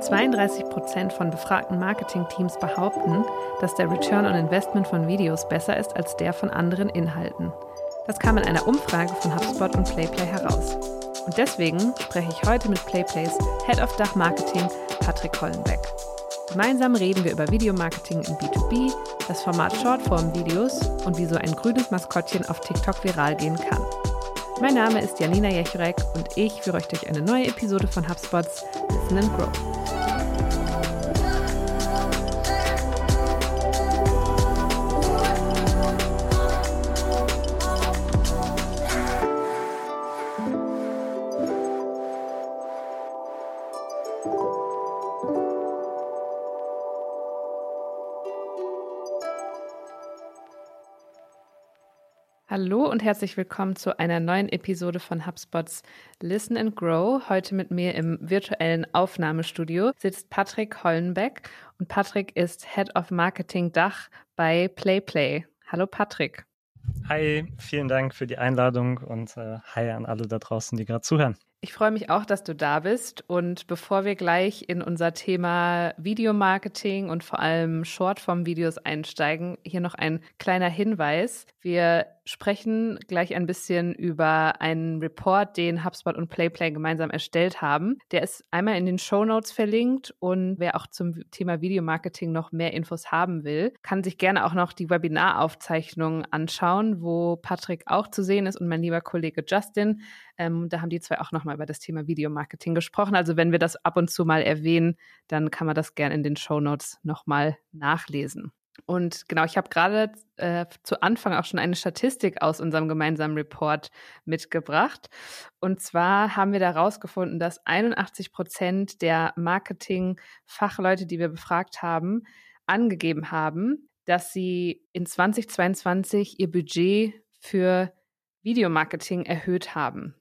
32 Prozent von befragten Marketingteams behaupten, dass der Return on Investment von Videos besser ist als der von anderen Inhalten. Das kam in einer Umfrage von HubSpot und PlayPlay heraus. Und deswegen spreche ich heute mit PlayPlays Head of Dach Marketing Patrick Hollenbeck. Gemeinsam reden wir über Videomarketing in B2B, das Format Shortform-Videos und wie so ein grünes Maskottchen auf TikTok viral gehen kann. Mein Name ist Janina Jechrek und ich führe euch durch eine neue Episode von HubSpots Listen and Grow. Hallo und herzlich willkommen zu einer neuen Episode von HubSpots Listen and Grow. Heute mit mir im virtuellen Aufnahmestudio sitzt Patrick Hollenbeck und Patrick ist Head of Marketing Dach bei PlayPlay. Hallo Patrick. Hi, vielen Dank für die Einladung und äh, hi an alle da draußen, die gerade zuhören. Ich freue mich auch, dass du da bist. Und bevor wir gleich in unser Thema Videomarketing und vor allem Shortform-Videos einsteigen, hier noch ein kleiner Hinweis. Wir sprechen gleich ein bisschen über einen Report, den HubSpot und PlayPlay gemeinsam erstellt haben. Der ist einmal in den Show Notes verlinkt und wer auch zum Thema Videomarketing noch mehr Infos haben will, kann sich gerne auch noch die Webinaraufzeichnung anschauen, wo Patrick auch zu sehen ist und mein lieber Kollege Justin. Ähm, da haben die zwei auch nochmal über das Thema Videomarketing gesprochen. Also wenn wir das ab und zu mal erwähnen, dann kann man das gerne in den Show Notes nochmal nachlesen. Und genau, ich habe gerade äh, zu Anfang auch schon eine Statistik aus unserem gemeinsamen Report mitgebracht. Und zwar haben wir da rausgefunden, dass 81 Prozent der Marketing-Fachleute, die wir befragt haben, angegeben haben, dass sie in 2022 ihr Budget für Videomarketing erhöht haben.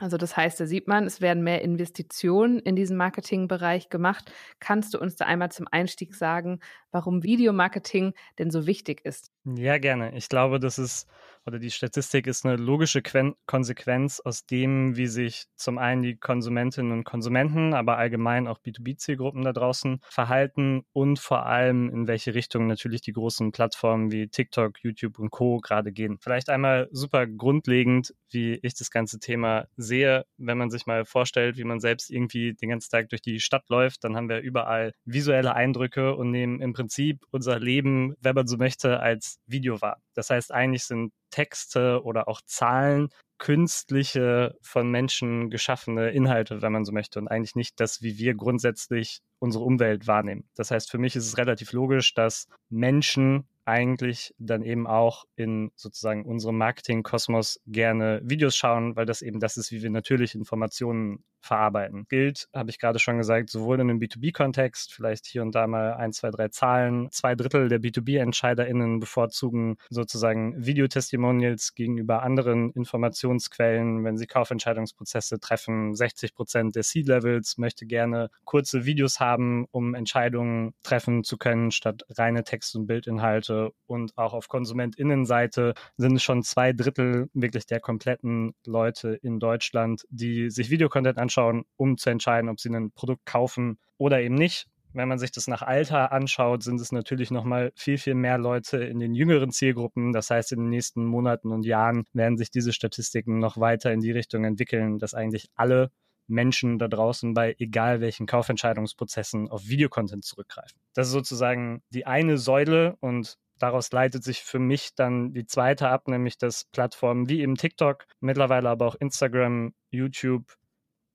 Also das heißt, da sieht man, es werden mehr Investitionen in diesen Marketingbereich gemacht. Kannst du uns da einmal zum Einstieg sagen, warum Videomarketing denn so wichtig ist? Ja, gerne. Ich glaube, das ist oder die Statistik ist eine logische Quen Konsequenz aus dem, wie sich zum einen die Konsumentinnen und Konsumenten, aber allgemein auch B2B-Zielgruppen da draußen verhalten und vor allem in welche Richtung natürlich die großen Plattformen wie TikTok, YouTube und Co. gerade gehen. Vielleicht einmal super grundlegend, wie ich das ganze Thema sehe, wenn man sich mal vorstellt, wie man selbst irgendwie den ganzen Tag durch die Stadt läuft, dann haben wir überall visuelle Eindrücke und nehmen im Prinzip unser Leben, wenn man so möchte, als Video wahr. Das heißt, eigentlich sind Texte oder auch Zahlen künstliche, von Menschen geschaffene Inhalte, wenn man so möchte, und eigentlich nicht das, wie wir grundsätzlich unsere Umwelt wahrnehmen. Das heißt, für mich ist es relativ logisch, dass Menschen eigentlich dann eben auch in sozusagen unserem Marketing-Kosmos gerne Videos schauen, weil das eben das ist, wie wir natürlich Informationen verarbeiten. Gilt, habe ich gerade schon gesagt, sowohl in einem B2B-Kontext, vielleicht hier und da mal ein, zwei, drei Zahlen. Zwei Drittel der B2B-EntscheiderInnen bevorzugen sozusagen Videotestimonials gegenüber anderen Informationsquellen, wenn sie Kaufentscheidungsprozesse treffen. 60 Prozent der C-Levels möchte gerne kurze Videos haben, um Entscheidungen treffen zu können, statt reine Text- und Bildinhalte. Und auch auf KonsumentInnenseite sind es schon zwei Drittel wirklich der kompletten Leute in Deutschland, die sich Videocontent anschauen um zu entscheiden, ob sie ein Produkt kaufen oder eben nicht. Wenn man sich das nach Alter anschaut, sind es natürlich noch mal viel, viel mehr Leute in den jüngeren Zielgruppen. Das heißt, in den nächsten Monaten und Jahren werden sich diese Statistiken noch weiter in die Richtung entwickeln, dass eigentlich alle Menschen da draußen bei egal welchen Kaufentscheidungsprozessen auf Videocontent zurückgreifen. Das ist sozusagen die eine Säule und daraus leitet sich für mich dann die zweite ab, nämlich dass Plattformen wie eben TikTok, mittlerweile aber auch Instagram, YouTube,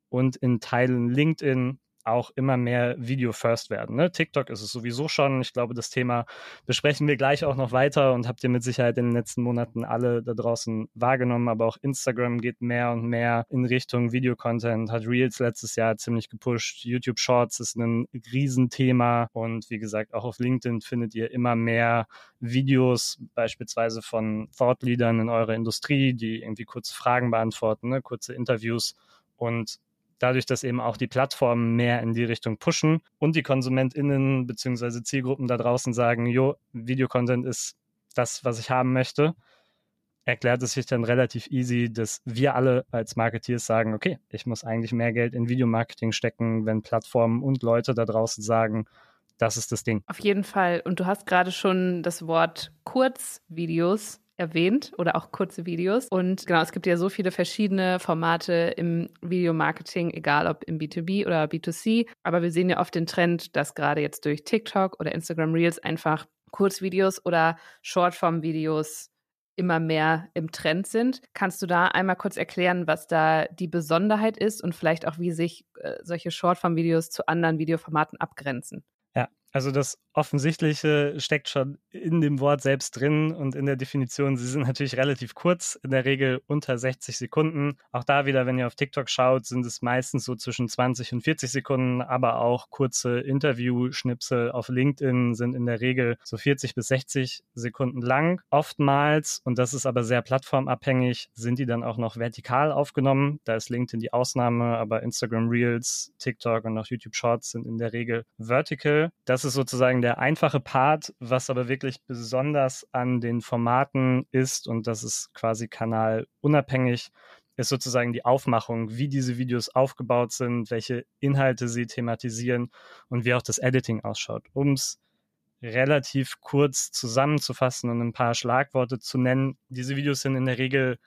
und in Teilen LinkedIn auch immer mehr Video First werden. Ne? TikTok ist es sowieso schon. Ich glaube, das Thema besprechen wir gleich auch noch weiter und habt ihr mit Sicherheit in den letzten Monaten alle da draußen wahrgenommen. Aber auch Instagram geht mehr und mehr in Richtung Video-Content, hat Reels letztes Jahr ziemlich gepusht. YouTube Shorts ist ein Riesenthema und wie gesagt, auch auf LinkedIn findet ihr immer mehr Videos, beispielsweise von Thought Leadern in eurer Industrie, die irgendwie kurze Fragen beantworten, ne? kurze Interviews und dadurch, dass eben auch die Plattformen mehr in die Richtung pushen und die KonsumentInnen beziehungsweise Zielgruppen da draußen sagen, jo, Videocontent ist das, was ich haben möchte, erklärt es sich dann relativ easy, dass wir alle als Marketeers sagen, okay, ich muss eigentlich mehr Geld in Videomarketing stecken, wenn Plattformen und Leute da draußen sagen, das ist das Ding. Auf jeden Fall. Und du hast gerade schon das Wort Kurzvideos erwähnt oder auch kurze Videos. Und genau, es gibt ja so viele verschiedene Formate im Videomarketing, egal ob im B2B oder B2C. Aber wir sehen ja oft den Trend, dass gerade jetzt durch TikTok oder Instagram Reels einfach Kurzvideos oder Shortform-Videos immer mehr im Trend sind. Kannst du da einmal kurz erklären, was da die Besonderheit ist und vielleicht auch, wie sich äh, solche Shortform-Videos zu anderen Videoformaten abgrenzen? Also das Offensichtliche steckt schon in dem Wort selbst drin und in der Definition. Sie sind natürlich relativ kurz, in der Regel unter 60 Sekunden. Auch da wieder, wenn ihr auf TikTok schaut, sind es meistens so zwischen 20 und 40 Sekunden, aber auch kurze Interview-Schnipsel auf LinkedIn sind in der Regel so 40 bis 60 Sekunden lang. Oftmals, und das ist aber sehr plattformabhängig, sind die dann auch noch vertikal aufgenommen. Da ist LinkedIn die Ausnahme, aber Instagram Reels, TikTok und auch YouTube Shorts sind in der Regel vertical. Das ist sozusagen der einfache Part, was aber wirklich besonders an den Formaten ist, und das ist quasi kanalunabhängig, ist sozusagen die Aufmachung, wie diese Videos aufgebaut sind, welche Inhalte sie thematisieren und wie auch das Editing ausschaut. Um es relativ kurz zusammenzufassen und ein paar Schlagworte zu nennen, diese Videos sind in der Regel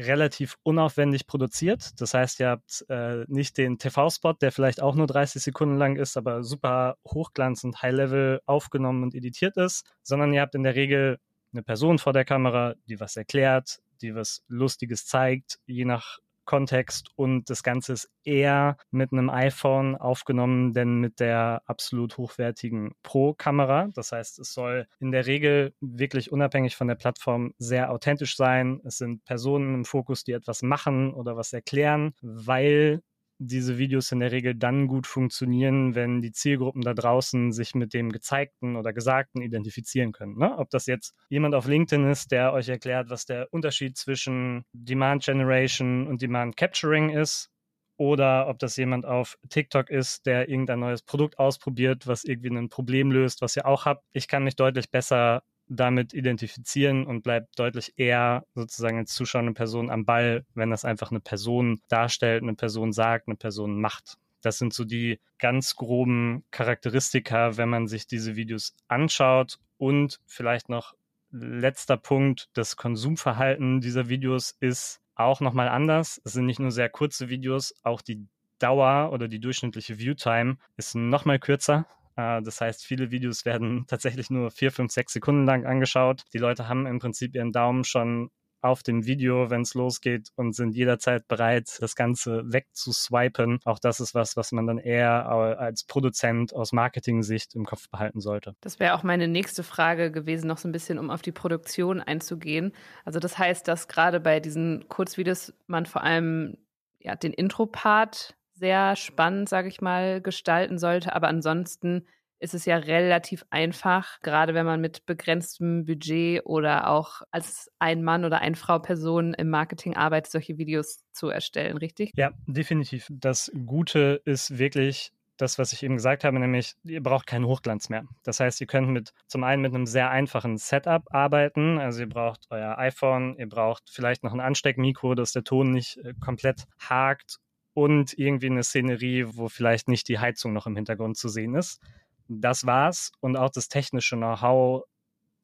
relativ unaufwendig produziert. Das heißt, ihr habt äh, nicht den TV-Spot, der vielleicht auch nur 30 Sekunden lang ist, aber super hochglanz und High-Level aufgenommen und editiert ist, sondern ihr habt in der Regel eine Person vor der Kamera, die was erklärt, die was Lustiges zeigt, je nach Kontext und das Ganze ist eher mit einem iPhone aufgenommen, denn mit der absolut hochwertigen Pro-Kamera. Das heißt, es soll in der Regel wirklich unabhängig von der Plattform sehr authentisch sein. Es sind Personen im Fokus, die etwas machen oder was erklären, weil diese Videos in der Regel dann gut funktionieren, wenn die Zielgruppen da draußen sich mit dem Gezeigten oder Gesagten identifizieren können. Ne? Ob das jetzt jemand auf LinkedIn ist, der euch erklärt, was der Unterschied zwischen Demand Generation und Demand Capturing ist, oder ob das jemand auf TikTok ist, der irgendein neues Produkt ausprobiert, was irgendwie ein Problem löst, was ihr auch habt. Ich kann mich deutlich besser damit identifizieren und bleibt deutlich eher sozusagen als zuschauende Person am Ball, wenn das einfach eine Person darstellt, eine Person sagt, eine Person macht. Das sind so die ganz groben Charakteristika, wenn man sich diese Videos anschaut. Und vielleicht noch letzter Punkt, das Konsumverhalten dieser Videos ist auch nochmal anders. Es sind nicht nur sehr kurze Videos, auch die Dauer oder die durchschnittliche Viewtime ist nochmal kürzer. Äh, das heißt, viele Videos werden tatsächlich nur vier, fünf, sechs Sekunden lang angeschaut. Die Leute haben im Prinzip ihren Daumen schon auf dem Video, wenn es losgeht und sind jederzeit bereit, das Ganze wegzuswipen. Auch das ist was, was man dann eher als Produzent aus Marketing-Sicht im Kopf behalten sollte. Das wäre auch meine nächste Frage gewesen, noch so ein bisschen, um auf die Produktion einzugehen. Also das heißt, dass gerade bei diesen Kurzvideos man vor allem ja, den Intro-Part sehr spannend, sage ich mal, gestalten sollte. Aber ansonsten ist es ja relativ einfach, gerade wenn man mit begrenztem Budget oder auch als ein Mann oder ein Frau Person im Marketing arbeitet, solche Videos zu erstellen, richtig? Ja, definitiv. Das Gute ist wirklich das, was ich eben gesagt habe, nämlich ihr braucht keinen Hochglanz mehr. Das heißt, ihr könnt mit zum einen mit einem sehr einfachen Setup arbeiten. Also ihr braucht euer iPhone, ihr braucht vielleicht noch ein Ansteckmikro, dass der Ton nicht äh, komplett hakt und irgendwie eine Szenerie, wo vielleicht nicht die Heizung noch im Hintergrund zu sehen ist. Das war's und auch das technische Know-how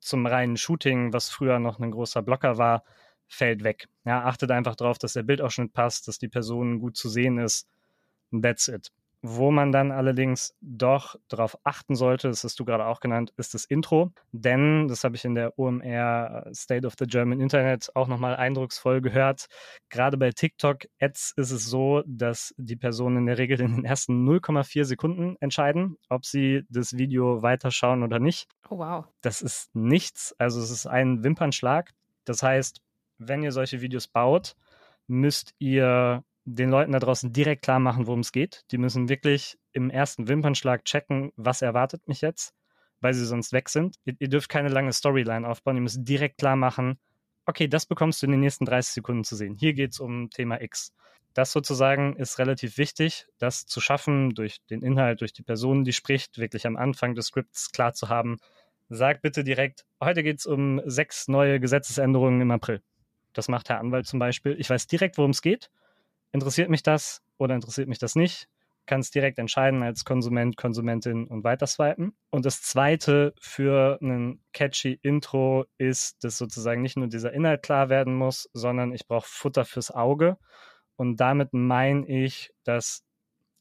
zum reinen Shooting, was früher noch ein großer Blocker war, fällt weg. Ja, achtet einfach darauf, dass der Bildausschnitt passt, dass die Person gut zu sehen ist. That's it. Wo man dann allerdings doch darauf achten sollte, das hast du gerade auch genannt, ist das Intro. Denn, das habe ich in der OMR State of the German Internet auch nochmal eindrucksvoll gehört, gerade bei TikTok-Ads ist es so, dass die Personen in der Regel in den ersten 0,4 Sekunden entscheiden, ob sie das Video weiterschauen oder nicht. Oh wow. Das ist nichts, also es ist ein Wimpernschlag. Das heißt, wenn ihr solche Videos baut, müsst ihr den Leuten da draußen direkt klar machen, worum es geht. Die müssen wirklich im ersten Wimpernschlag checken, was erwartet mich jetzt, weil sie sonst weg sind. Ihr, ihr dürft keine lange Storyline aufbauen. Ihr müsst direkt klar machen, okay, das bekommst du in den nächsten 30 Sekunden zu sehen. Hier geht es um Thema X. Das sozusagen ist relativ wichtig, das zu schaffen, durch den Inhalt, durch die Person, die spricht, wirklich am Anfang des Skripts klar zu haben. Sag bitte direkt, heute geht es um sechs neue Gesetzesänderungen im April Das macht Herr Anwalt zum Beispiel. Ich weiß direkt, worum es geht. Interessiert mich das oder interessiert mich das nicht? Kann es direkt entscheiden als Konsument, Konsumentin und weiter swipen. Und das zweite für einen catchy Intro ist, dass sozusagen nicht nur dieser Inhalt klar werden muss, sondern ich brauche Futter fürs Auge. Und damit meine ich, dass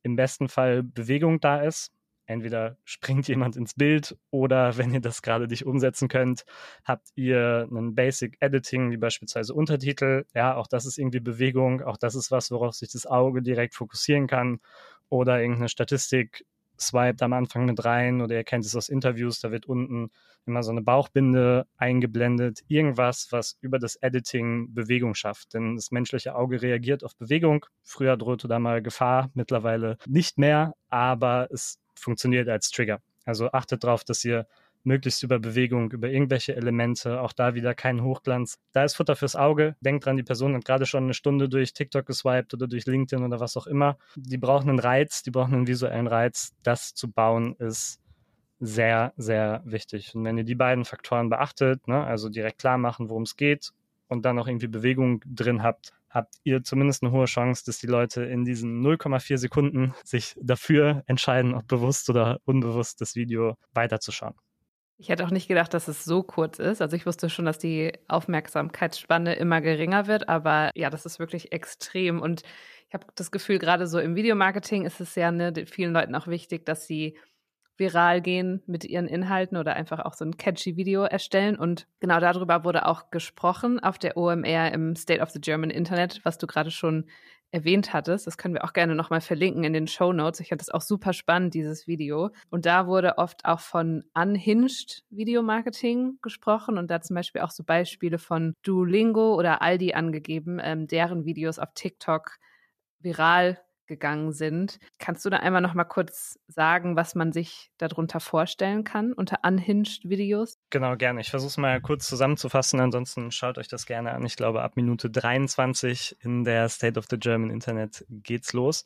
im besten Fall Bewegung da ist, entweder springt jemand ins Bild oder wenn ihr das gerade nicht umsetzen könnt, habt ihr einen Basic Editing, wie beispielsweise Untertitel. Ja, auch das ist irgendwie Bewegung, auch das ist was, worauf sich das Auge direkt fokussieren kann oder irgendeine Statistik swiped am Anfang mit rein oder ihr kennt es aus Interviews, da wird unten immer so eine Bauchbinde eingeblendet, irgendwas, was über das Editing Bewegung schafft. Denn das menschliche Auge reagiert auf Bewegung. Früher drohte da mal Gefahr, mittlerweile nicht mehr, aber es funktioniert als Trigger. Also achtet darauf, dass ihr möglichst über Bewegung, über irgendwelche Elemente, auch da wieder kein Hochglanz. Da ist Futter fürs Auge. Denkt dran, die Person hat gerade schon eine Stunde durch TikTok geswiped oder durch LinkedIn oder was auch immer. Die brauchen einen Reiz, die brauchen einen visuellen Reiz. Das zu bauen ist sehr, sehr wichtig. Und wenn ihr die beiden Faktoren beachtet, ne, also direkt klar machen, worum es geht und dann auch irgendwie Bewegung drin habt, habt ihr zumindest eine hohe Chance, dass die Leute in diesen 0,4 Sekunden sich dafür entscheiden, ob bewusst oder unbewusst das Video weiterzuschauen. Ich hätte auch nicht gedacht, dass es so kurz ist. Also ich wusste schon, dass die Aufmerksamkeitsspanne immer geringer wird, aber ja, das ist wirklich extrem. Und ich habe das Gefühl, gerade so im Videomarketing ist es ja ne, vielen Leuten auch wichtig, dass sie viral gehen mit ihren Inhalten oder einfach auch so ein catchy Video erstellen. Und genau darüber wurde auch gesprochen auf der OMR im State of the German Internet, was du gerade schon erwähnt hattest. Das können wir auch gerne nochmal verlinken in den Show Notes. Ich fand das auch super spannend, dieses Video. Und da wurde oft auch von unhinged Videomarketing gesprochen und da zum Beispiel auch so Beispiele von Duolingo oder Aldi angegeben, ähm, deren Videos auf TikTok viral gegangen sind. Kannst du da einmal noch mal kurz sagen, was man sich darunter vorstellen kann unter unhinged Videos? Genau, gerne. Ich versuche es mal kurz zusammenzufassen, ansonsten schaut euch das gerne an. Ich glaube, ab Minute 23 in der State of the German Internet geht's los.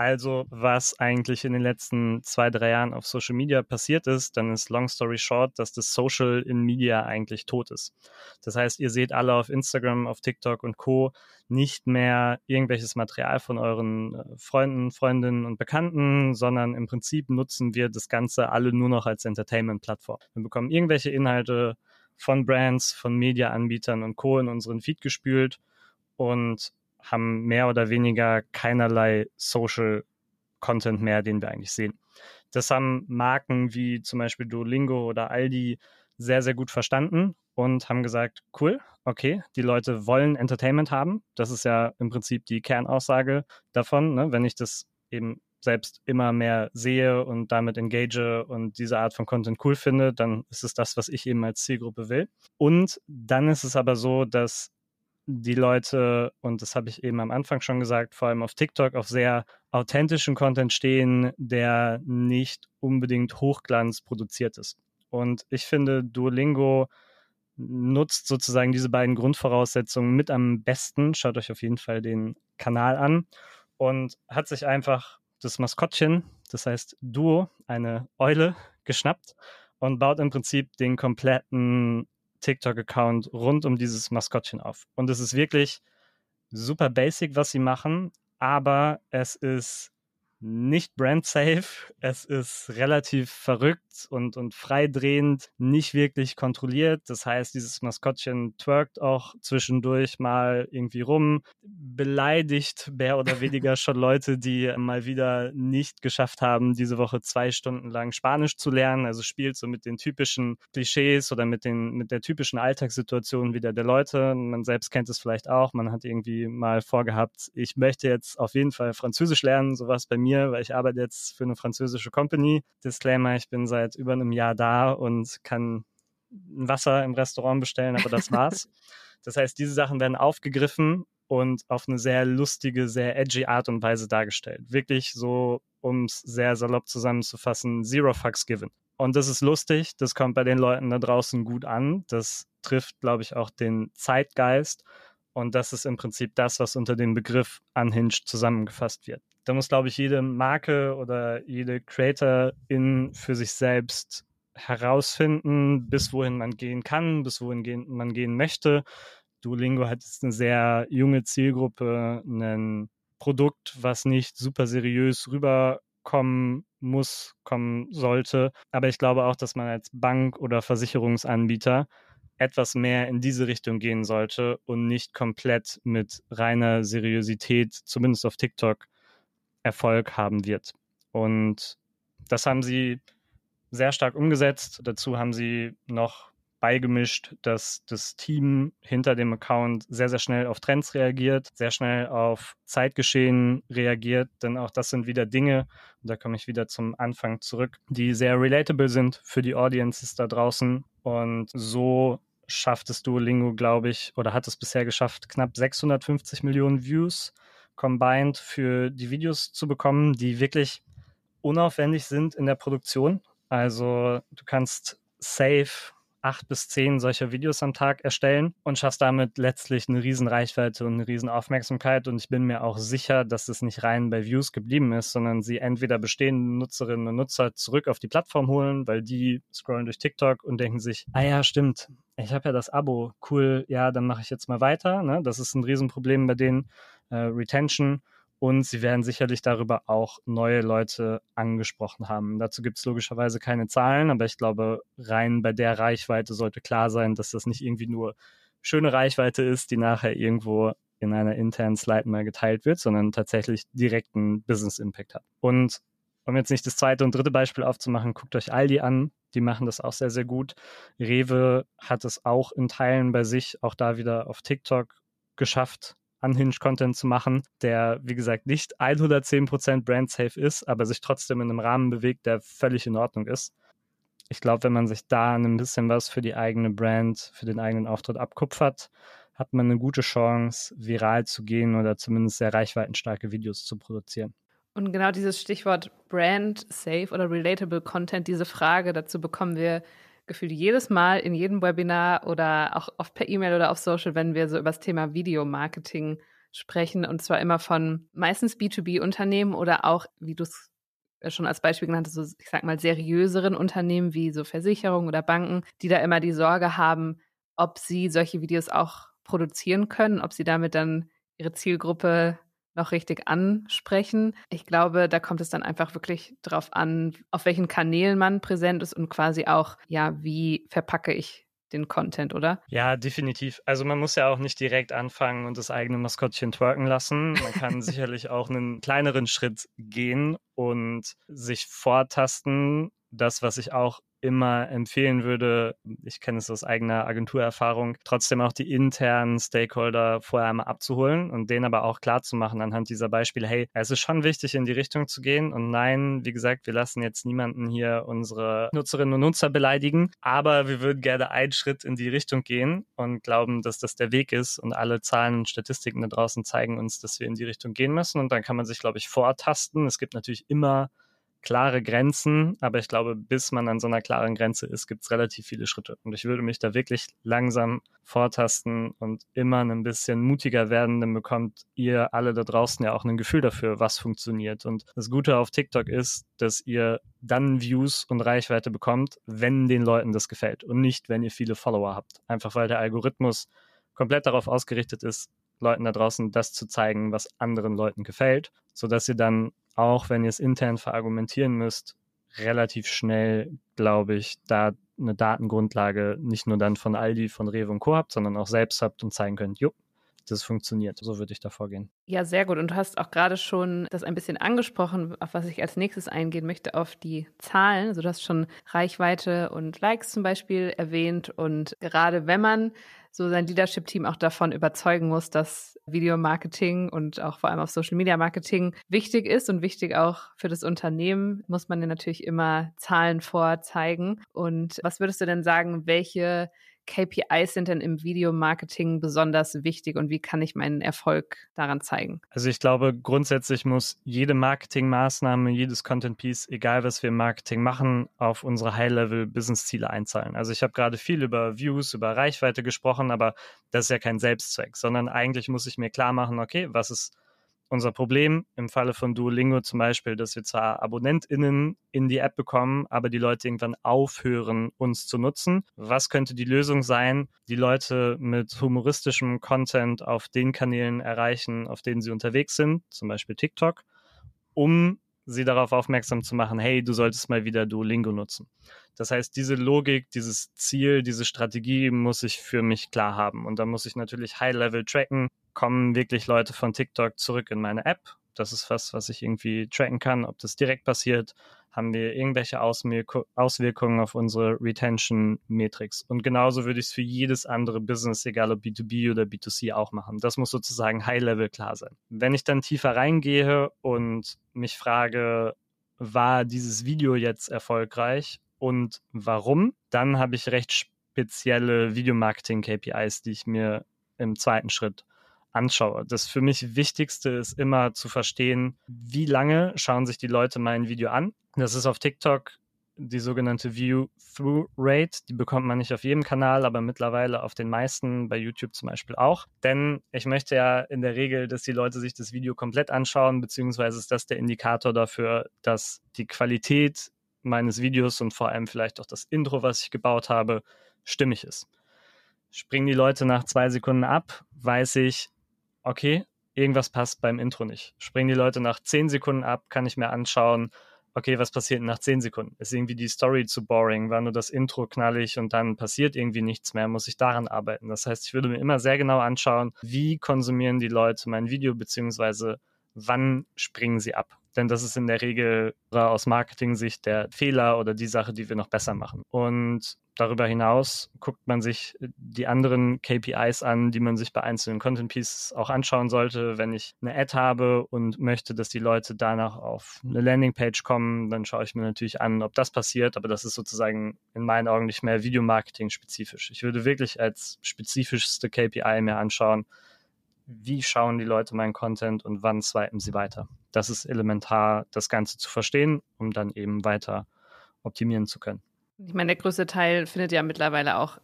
Also, was eigentlich in den letzten zwei, drei Jahren auf Social Media passiert ist, dann ist long story short, dass das Social in Media eigentlich tot ist. Das heißt, ihr seht alle auf Instagram, auf TikTok und Co. nicht mehr irgendwelches Material von euren äh, Freunden, Freundinnen und Bekannten, sondern im Prinzip nutzen wir das Ganze alle nur noch als Entertainment-Plattform. Wir bekommen irgendwelche Inhalte von Brands, von Media-Anbietern und Co. in unseren Feed gespült und haben mehr oder weniger keinerlei Social Content mehr, den wir eigentlich sehen. Das haben Marken wie zum Beispiel Duolingo oder Aldi sehr, sehr gut verstanden und haben gesagt, cool, okay, die Leute wollen Entertainment haben. Das ist ja im Prinzip die Kernaussage davon. Ne? Wenn ich das eben selbst immer mehr sehe und damit engage und diese Art von Content cool finde, dann ist es das, was ich eben als Zielgruppe will. Und dann ist es aber so, dass die Leute, und das habe ich eben am Anfang schon gesagt, vor allem auf TikTok auf sehr authentischen Content stehen, der nicht unbedingt Hochglanz produziert ist. Und ich finde, Duolingo nutzt sozusagen diese beiden Grundvoraussetzungen mit am besten. Schaut euch auf jeden Fall den Kanal an und hat sich einfach das Maskottchen, das heißt Duo, eine Eule, geschnappt und baut im Prinzip den kompletten TikTok-Account rund um dieses Maskottchen auf. Und es ist wirklich super basic, was sie machen, aber es ist nicht brand safe. Es ist relativ verrückt und, und freidrehend, nicht wirklich kontrolliert. Das heißt, dieses Maskottchen twerkt auch zwischendurch mal irgendwie rum, beleidigt mehr oder weniger schon Leute, die mal wieder nicht geschafft haben, diese Woche zwei Stunden lang Spanisch zu lernen. Also spielt so mit den typischen Klischees oder mit den, mit der typischen Alltagssituation wieder der Leute. Man selbst kennt es vielleicht auch. Man hat irgendwie mal vorgehabt, ich möchte jetzt auf jeden Fall Französisch lernen, sowas bei mir mir, weil ich arbeite jetzt für eine französische Company. Disclaimer, ich bin seit über einem Jahr da und kann ein Wasser im Restaurant bestellen, aber das war's. das heißt, diese Sachen werden aufgegriffen und auf eine sehr lustige, sehr edgy Art und Weise dargestellt. Wirklich so, um es sehr salopp zusammenzufassen, Zero Fucks Given. Und das ist lustig, das kommt bei den Leuten da draußen gut an. Das trifft, glaube ich, auch den Zeitgeist. Und das ist im Prinzip das, was unter dem Begriff Unhinged zusammengefasst wird. Da muss, glaube ich, jede Marke oder jede Creatorin für sich selbst herausfinden, bis wohin man gehen kann, bis wohin gehen, man gehen möchte. Duolingo hat jetzt eine sehr junge Zielgruppe, ein Produkt, was nicht super seriös rüberkommen muss, kommen sollte. Aber ich glaube auch, dass man als Bank oder Versicherungsanbieter etwas mehr in diese Richtung gehen sollte und nicht komplett mit reiner Seriosität, zumindest auf TikTok, Erfolg haben wird. Und das haben sie sehr stark umgesetzt. Dazu haben sie noch beigemischt, dass das Team hinter dem Account sehr, sehr schnell auf Trends reagiert, sehr schnell auf Zeitgeschehen reagiert, denn auch das sind wieder Dinge, und da komme ich wieder zum Anfang zurück, die sehr relatable sind für die Audiences da draußen. Und so schafft es Duolingo, glaube ich, oder hat es bisher geschafft, knapp 650 Millionen Views combined für die Videos zu bekommen, die wirklich unaufwendig sind in der Produktion. Also du kannst safe acht bis zehn solcher Videos am Tag erstellen und schaffst damit letztlich eine riesen Reichweite und eine riesen Aufmerksamkeit. Und ich bin mir auch sicher, dass es nicht rein bei Views geblieben ist, sondern sie entweder bestehende Nutzerinnen und Nutzer zurück auf die Plattform holen, weil die scrollen durch TikTok und denken sich, ah ja, stimmt, ich habe ja das Abo, cool, ja, dann mache ich jetzt mal weiter. Ne? Das ist ein Riesenproblem bei denen, äh, Retention und sie werden sicherlich darüber auch neue Leute angesprochen haben. Dazu gibt es logischerweise keine Zahlen, aber ich glaube, rein bei der Reichweite sollte klar sein, dass das nicht irgendwie nur schöne Reichweite ist, die nachher irgendwo in einer internen Slide mal geteilt wird, sondern tatsächlich direkten Business Impact hat. Und um jetzt nicht das zweite und dritte Beispiel aufzumachen, guckt euch Aldi an. Die machen das auch sehr, sehr gut. Rewe hat es auch in Teilen bei sich, auch da wieder auf TikTok geschafft, Unhinged-Content zu machen, der, wie gesagt, nicht 110% brand-safe ist, aber sich trotzdem in einem Rahmen bewegt, der völlig in Ordnung ist. Ich glaube, wenn man sich da ein bisschen was für die eigene Brand, für den eigenen Auftritt abkupfert, hat man eine gute Chance, viral zu gehen oder zumindest sehr reichweitenstarke Videos zu produzieren. Und genau dieses Stichwort Brand Safe oder Relatable Content, diese Frage, dazu bekommen wir gefühlt jedes Mal in jedem Webinar oder auch oft per E-Mail oder auf Social, wenn wir so über das Thema Videomarketing sprechen und zwar immer von meistens B2B-Unternehmen oder auch, wie du es schon als Beispiel genannt hast, so ich sag mal seriöseren Unternehmen wie so Versicherungen oder Banken, die da immer die Sorge haben, ob sie solche Videos auch produzieren können, ob sie damit dann ihre Zielgruppe noch richtig ansprechen. Ich glaube, da kommt es dann einfach wirklich drauf an, auf welchen Kanälen man präsent ist und quasi auch, ja, wie verpacke ich den Content, oder? Ja, definitiv. Also man muss ja auch nicht direkt anfangen und das eigene Maskottchen twerken lassen. Man kann sicherlich auch einen kleineren Schritt gehen und sich vortasten. Das, was ich auch immer empfehlen würde, ich kenne es aus eigener Agenturerfahrung, trotzdem auch die internen Stakeholder vorher einmal abzuholen und denen aber auch klar zu machen anhand dieser Beispiele, hey, es ist schon wichtig, in die Richtung zu gehen und nein, wie gesagt, wir lassen jetzt niemanden hier unsere Nutzerinnen und Nutzer beleidigen, aber wir würden gerne einen Schritt in die Richtung gehen und glauben, dass das der Weg ist und alle Zahlen und Statistiken da draußen zeigen uns, dass wir in die Richtung gehen müssen und dann kann man sich, glaube ich, vortasten. Es gibt natürlich immer klare Grenzen, aber ich glaube, bis man an so einer klaren Grenze ist, gibt es relativ viele Schritte. Und ich würde mich da wirklich langsam vortasten und immer ein bisschen mutiger werden, dann bekommt ihr alle da draußen ja auch ein Gefühl dafür, was funktioniert. Und das Gute auf TikTok ist, dass ihr dann Views und Reichweite bekommt, wenn den Leuten das gefällt und nicht, wenn ihr viele Follower habt. Einfach weil der Algorithmus komplett darauf ausgerichtet ist, Leuten da draußen das zu zeigen, was anderen Leuten gefällt, sodass ihr dann auch wenn ihr es intern verargumentieren müsst, relativ schnell, glaube ich, da eine Datengrundlage nicht nur dann von Aldi, von Rewe und Co. habt, sondern auch selbst habt und zeigen könnt, jo, das funktioniert. So würde ich da vorgehen. Ja, sehr gut. Und du hast auch gerade schon das ein bisschen angesprochen, auf was ich als nächstes eingehen möchte, auf die Zahlen. Also du hast schon Reichweite und Likes zum Beispiel erwähnt. Und gerade wenn man so sein Leadership-Team auch davon überzeugen muss, dass Videomarketing und auch vor allem auf Social Media Marketing wichtig ist und wichtig auch für das Unternehmen, muss man ja natürlich immer Zahlen vorzeigen. Und was würdest du denn sagen, welche KPIs sind denn im Videomarketing besonders wichtig und wie kann ich meinen Erfolg daran zeigen? Also ich glaube, grundsätzlich muss jede Marketingmaßnahme, jedes Content-Piece, egal was wir im Marketing machen, auf unsere High-Level-Business-Ziele einzahlen. Also ich habe gerade viel über Views, über Reichweite gesprochen, aber das ist ja kein Selbstzweck, sondern eigentlich muss ich mir klar machen, okay, was ist unser Problem im Falle von Duolingo zum Beispiel, dass wir zwar AbonnentInnen in die App bekommen, aber die Leute irgendwann aufhören, uns zu nutzen. Was könnte die Lösung sein, die Leute mit humoristischem Content auf den Kanälen erreichen, auf denen sie unterwegs sind, zum Beispiel TikTok, um sie darauf aufmerksam zu machen, hey, du solltest mal wieder Duolingo nutzen. Das heißt, diese Logik, dieses Ziel, diese Strategie muss ich für mich klar haben. Und da muss ich natürlich High-Level tracken. Kommen wirklich Leute von TikTok zurück in meine App? Das ist was, was ich irgendwie tracken kann, ob das direkt passiert haben wir irgendwelche Auswirkungen auf unsere Retention-Metrics. Und genauso würde ich es für jedes andere Business, egal ob B2B oder B2C, auch machen. Das muss sozusagen High-Level klar sein. Wenn ich dann tiefer reingehe und mich frage, war dieses Video jetzt erfolgreich und warum, dann habe ich recht spezielle Videomarketing-KPIs, die ich mir im zweiten Schritt anschaue. Das für mich Wichtigste ist immer zu verstehen, wie lange schauen sich die Leute mein Video an. Das ist auf TikTok die sogenannte View-Through-Rate. Die bekommt man nicht auf jedem Kanal, aber mittlerweile auf den meisten, bei YouTube zum Beispiel auch. Denn ich möchte ja in der Regel, dass die Leute sich das Video komplett anschauen, beziehungsweise ist das der Indikator dafür, dass die Qualität meines Videos und vor allem vielleicht auch das Intro, was ich gebaut habe, stimmig ist. Springen die Leute nach zwei Sekunden ab, weiß ich, okay, irgendwas passt beim Intro nicht. Springen die Leute nach 10 Sekunden ab, kann ich mir anschauen, okay, was passiert nach 10 Sekunden? Ist irgendwie die Story zu boring? War nur das Intro knallig und dann passiert irgendwie nichts mehr? Muss ich daran arbeiten? Das heißt, ich würde mir immer sehr genau anschauen, wie konsumieren die Leute mein Video, beziehungsweise wann springen sie ab? Denn das ist in der Regel aus Marketing-Sicht der Fehler oder die Sache, die wir noch besser machen. Und darüber hinaus guckt man sich die anderen KPIs an, die man sich bei einzelnen Content Pieces auch anschauen sollte. Wenn ich eine Ad habe und möchte, dass die Leute danach auf eine Landingpage kommen, dann schaue ich mir natürlich an, ob das passiert. Aber das ist sozusagen in meinen Augen nicht mehr Videomarketing spezifisch. Ich würde wirklich als spezifischste KPI mir anschauen, wie schauen die Leute meinen Content und wann swipen sie weiter. Das ist elementar, das Ganze zu verstehen, um dann eben weiter optimieren zu können. Ich meine, der größte Teil findet ja mittlerweile auch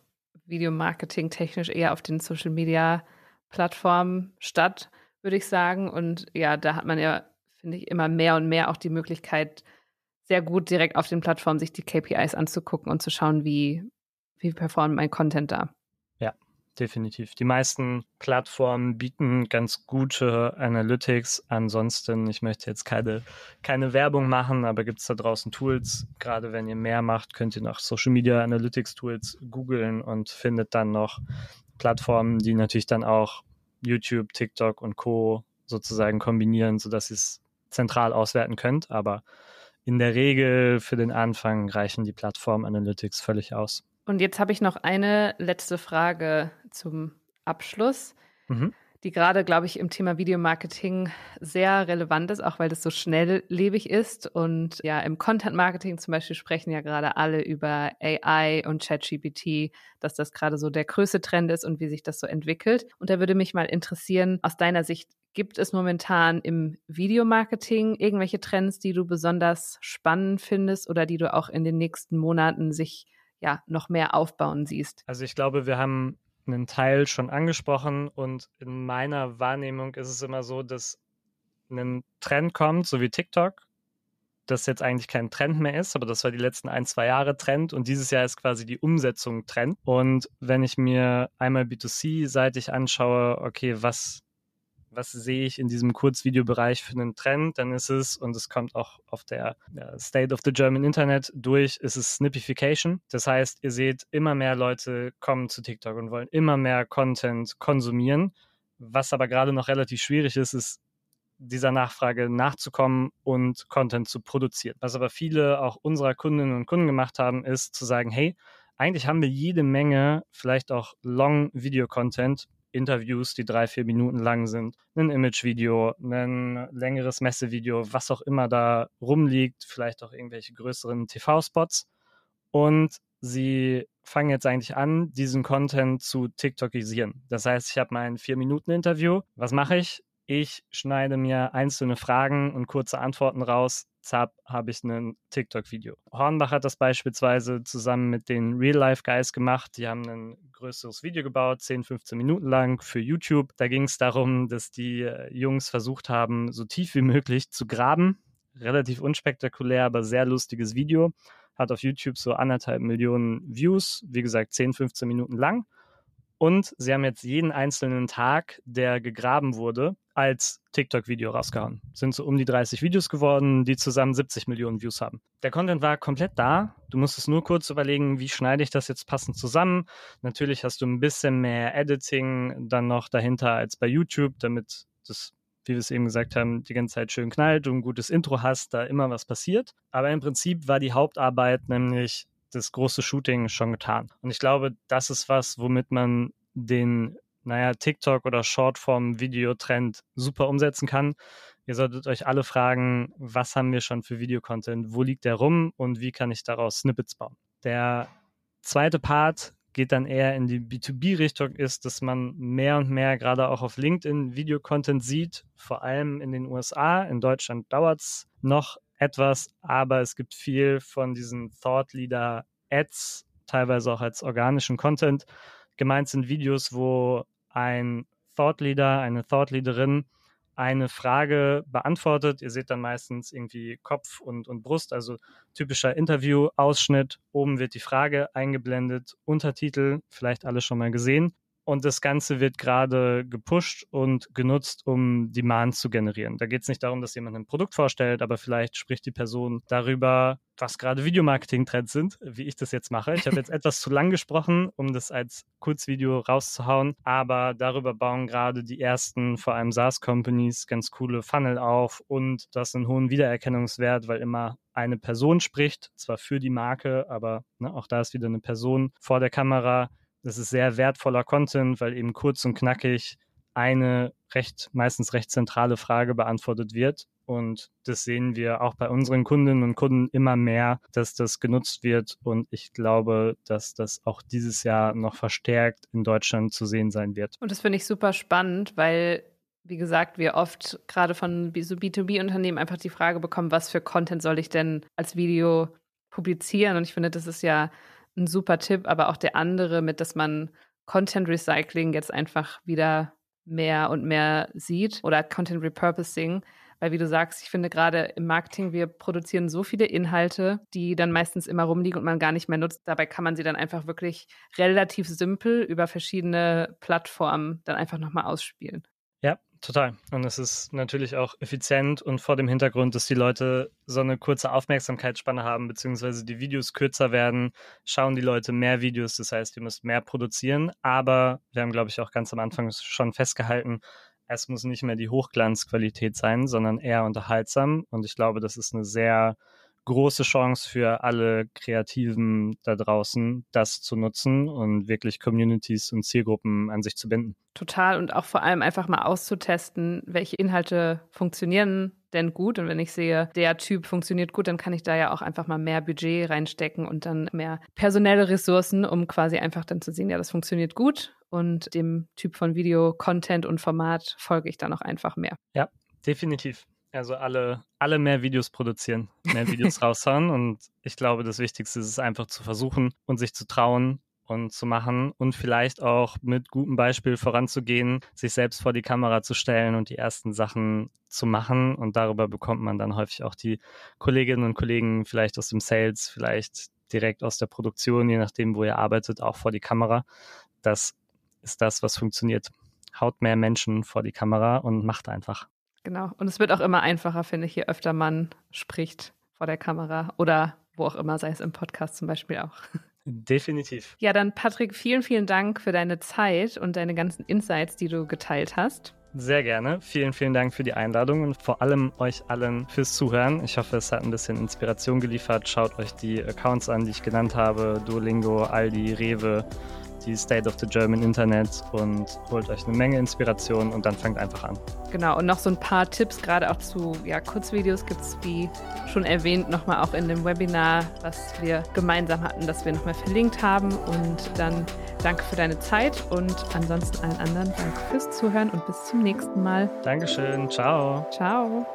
Videomarketing technisch eher auf den Social Media Plattformen statt, würde ich sagen. Und ja, da hat man ja, finde ich, immer mehr und mehr auch die Möglichkeit, sehr gut direkt auf den Plattformen sich die KPIs anzugucken und zu schauen, wie, wie performt mein Content da definitiv. Die meisten Plattformen bieten ganz gute Analytics. Ansonsten, ich möchte jetzt keine, keine Werbung machen, aber gibt es da draußen Tools. Gerade wenn ihr mehr macht, könnt ihr nach Social Media Analytics Tools googeln und findet dann noch Plattformen, die natürlich dann auch YouTube, TikTok und Co. sozusagen kombinieren, sodass ihr es zentral auswerten könnt. Aber in der Regel für den Anfang reichen die Plattform Analytics völlig aus. Und jetzt habe ich noch eine letzte Frage zum Abschluss, mhm. die gerade, glaube ich, im Thema Videomarketing sehr relevant ist, auch weil das so schnelllebig ist. Und ja, im Content Marketing zum Beispiel sprechen ja gerade alle über AI und ChatGPT, dass das gerade so der größte Trend ist und wie sich das so entwickelt. Und da würde mich mal interessieren, aus deiner Sicht, Gibt es momentan im Videomarketing irgendwelche Trends, die du besonders spannend findest oder die du auch in den nächsten Monaten sich ja noch mehr aufbauen siehst? Also ich glaube, wir haben einen Teil schon angesprochen und in meiner Wahrnehmung ist es immer so, dass ein Trend kommt, so wie TikTok, das jetzt eigentlich kein Trend mehr ist, aber das war die letzten ein, zwei Jahre Trend und dieses Jahr ist quasi die Umsetzung Trend. Und wenn ich mir einmal B2C-seitig anschaue, okay, was was sehe ich in diesem Kurzvideobereich für einen Trend, dann ist es, und es kommt auch auf der State of the German Internet durch, ist es Snippification. Das heißt, ihr seht, immer mehr Leute kommen zu TikTok und wollen immer mehr Content konsumieren. Was aber gerade noch relativ schwierig ist, ist dieser Nachfrage nachzukommen und Content zu produzieren. Was aber viele auch unserer Kundinnen und Kunden gemacht haben, ist zu sagen, hey, eigentlich haben wir jede Menge, vielleicht auch Long-Video-Content, Interviews, die drei, vier Minuten lang sind, ein Imagevideo, ein längeres Messevideo, was auch immer da rumliegt, vielleicht auch irgendwelche größeren TV-Spots. Und sie fangen jetzt eigentlich an, diesen Content zu TikTokisieren. Das heißt, ich habe mein vier Minuten Interview. Was mache ich? Ich schneide mir einzelne Fragen und kurze Antworten raus, zap, habe ich ein TikTok-Video. Hornbach hat das beispielsweise zusammen mit den Real-Life-Guys gemacht. Die haben ein größeres Video gebaut, 10, 15 Minuten lang für YouTube. Da ging es darum, dass die äh, Jungs versucht haben, so tief wie möglich zu graben. Relativ unspektakulär, aber sehr lustiges Video. Hat auf YouTube so anderthalb Millionen Views, wie gesagt, 10, 15 Minuten lang. Und sie haben jetzt jeden einzelnen Tag, der gegraben wurde, als TikTok-Video rausgehauen. Sind so um die 30 Videos geworden, die zusammen 70 Millionen Views haben. Der Content war komplett da. Du musstest nur kurz überlegen, wie schneide ich das jetzt passend zusammen. Natürlich hast du ein bisschen mehr Editing dann noch dahinter als bei YouTube, damit das wie wir es eben gesagt haben, die ganze Zeit schön knallt, du ein gutes Intro hast, da immer was passiert. Aber im Prinzip war die Hauptarbeit nämlich das große Shooting schon getan. Und ich glaube, das ist was, womit man den, naja, TikTok oder Shortform-Videotrend super umsetzen kann. Ihr solltet euch alle fragen, was haben wir schon für Videocontent, wo liegt der rum und wie kann ich daraus Snippets bauen. Der zweite Part geht dann eher in die B2B-Richtung, ist, dass man mehr und mehr gerade auch auf LinkedIn Videocontent sieht, vor allem in den USA. In Deutschland dauert es noch etwas, aber es gibt viel von diesen Thought Leader Ads, teilweise auch als organischen Content. Gemeint sind Videos, wo ein Thought Leader, eine Thought Leaderin eine Frage beantwortet. Ihr seht dann meistens irgendwie Kopf und, und Brust, also typischer Interview-Ausschnitt. Oben wird die Frage eingeblendet, Untertitel, vielleicht alle schon mal gesehen. Und das Ganze wird gerade gepusht und genutzt, um Demand zu generieren. Da geht es nicht darum, dass jemand ein Produkt vorstellt, aber vielleicht spricht die Person darüber, was gerade Videomarketing-Trends sind, wie ich das jetzt mache. Ich habe jetzt etwas zu lang gesprochen, um das als Kurzvideo rauszuhauen, aber darüber bauen gerade die ersten, vor allem SaaS-Companies, ganz coole Funnel auf und das einen hohen Wiedererkennungswert, weil immer eine Person spricht, zwar für die Marke, aber ne, auch da ist wieder eine Person vor der Kamera, das ist sehr wertvoller Content, weil eben kurz und knackig eine recht, meistens recht zentrale Frage beantwortet wird. Und das sehen wir auch bei unseren Kundinnen und Kunden immer mehr, dass das genutzt wird. Und ich glaube, dass das auch dieses Jahr noch verstärkt in Deutschland zu sehen sein wird. Und das finde ich super spannend, weil, wie gesagt, wir oft gerade von so B2B-Unternehmen einfach die Frage bekommen, was für Content soll ich denn als Video publizieren? Und ich finde, das ist ja ein super Tipp, aber auch der andere mit, dass man Content Recycling jetzt einfach wieder mehr und mehr sieht oder Content Repurposing. Weil wie du sagst, ich finde gerade im Marketing, wir produzieren so viele Inhalte, die dann meistens immer rumliegen und man gar nicht mehr nutzt. Dabei kann man sie dann einfach wirklich relativ simpel über verschiedene Plattformen dann einfach nochmal ausspielen. Total. Und es ist natürlich auch effizient und vor dem Hintergrund, dass die Leute so eine kurze Aufmerksamkeitsspanne haben, beziehungsweise die Videos kürzer werden, schauen die Leute mehr Videos. Das heißt, ihr müsst mehr produzieren. Aber wir haben, glaube ich, auch ganz am Anfang schon festgehalten, es muss nicht mehr die Hochglanzqualität sein, sondern eher unterhaltsam. Und ich glaube, das ist eine sehr große Chance für alle Kreativen da draußen, das zu nutzen und wirklich Communities und Zielgruppen an sich zu binden. Total und auch vor allem einfach mal auszutesten, welche Inhalte funktionieren denn gut. Und wenn ich sehe, der Typ funktioniert gut, dann kann ich da ja auch einfach mal mehr Budget reinstecken und dann mehr personelle Ressourcen, um quasi einfach dann zu sehen, ja, das funktioniert gut. Und dem Typ von Video, Content und Format folge ich dann auch einfach mehr. Ja, definitiv. Also alle, alle mehr Videos produzieren, mehr Videos raushauen. Und ich glaube, das Wichtigste ist es einfach zu versuchen und sich zu trauen und zu machen und vielleicht auch mit gutem Beispiel voranzugehen, sich selbst vor die Kamera zu stellen und die ersten Sachen zu machen. Und darüber bekommt man dann häufig auch die Kolleginnen und Kollegen vielleicht aus dem Sales, vielleicht direkt aus der Produktion, je nachdem, wo ihr arbeitet, auch vor die Kamera. Das ist das, was funktioniert. Haut mehr Menschen vor die Kamera und macht einfach. Genau. Und es wird auch immer einfacher, finde ich, je öfter man spricht vor der Kamera oder wo auch immer, sei es im Podcast zum Beispiel auch. Definitiv. Ja, dann Patrick, vielen, vielen Dank für deine Zeit und deine ganzen Insights, die du geteilt hast. Sehr gerne. Vielen, vielen Dank für die Einladung und vor allem euch allen fürs Zuhören. Ich hoffe, es hat ein bisschen Inspiration geliefert. Schaut euch die Accounts an, die ich genannt habe. Duolingo, Aldi, Rewe die State of the German Internet und holt euch eine Menge Inspiration und dann fangt einfach an. Genau, und noch so ein paar Tipps, gerade auch zu ja, Kurzvideos gibt es, wie schon erwähnt, nochmal auch in dem Webinar, was wir gemeinsam hatten, das wir nochmal verlinkt haben. Und dann danke für deine Zeit und ansonsten allen anderen danke fürs Zuhören und bis zum nächsten Mal. Dankeschön, ciao. Ciao.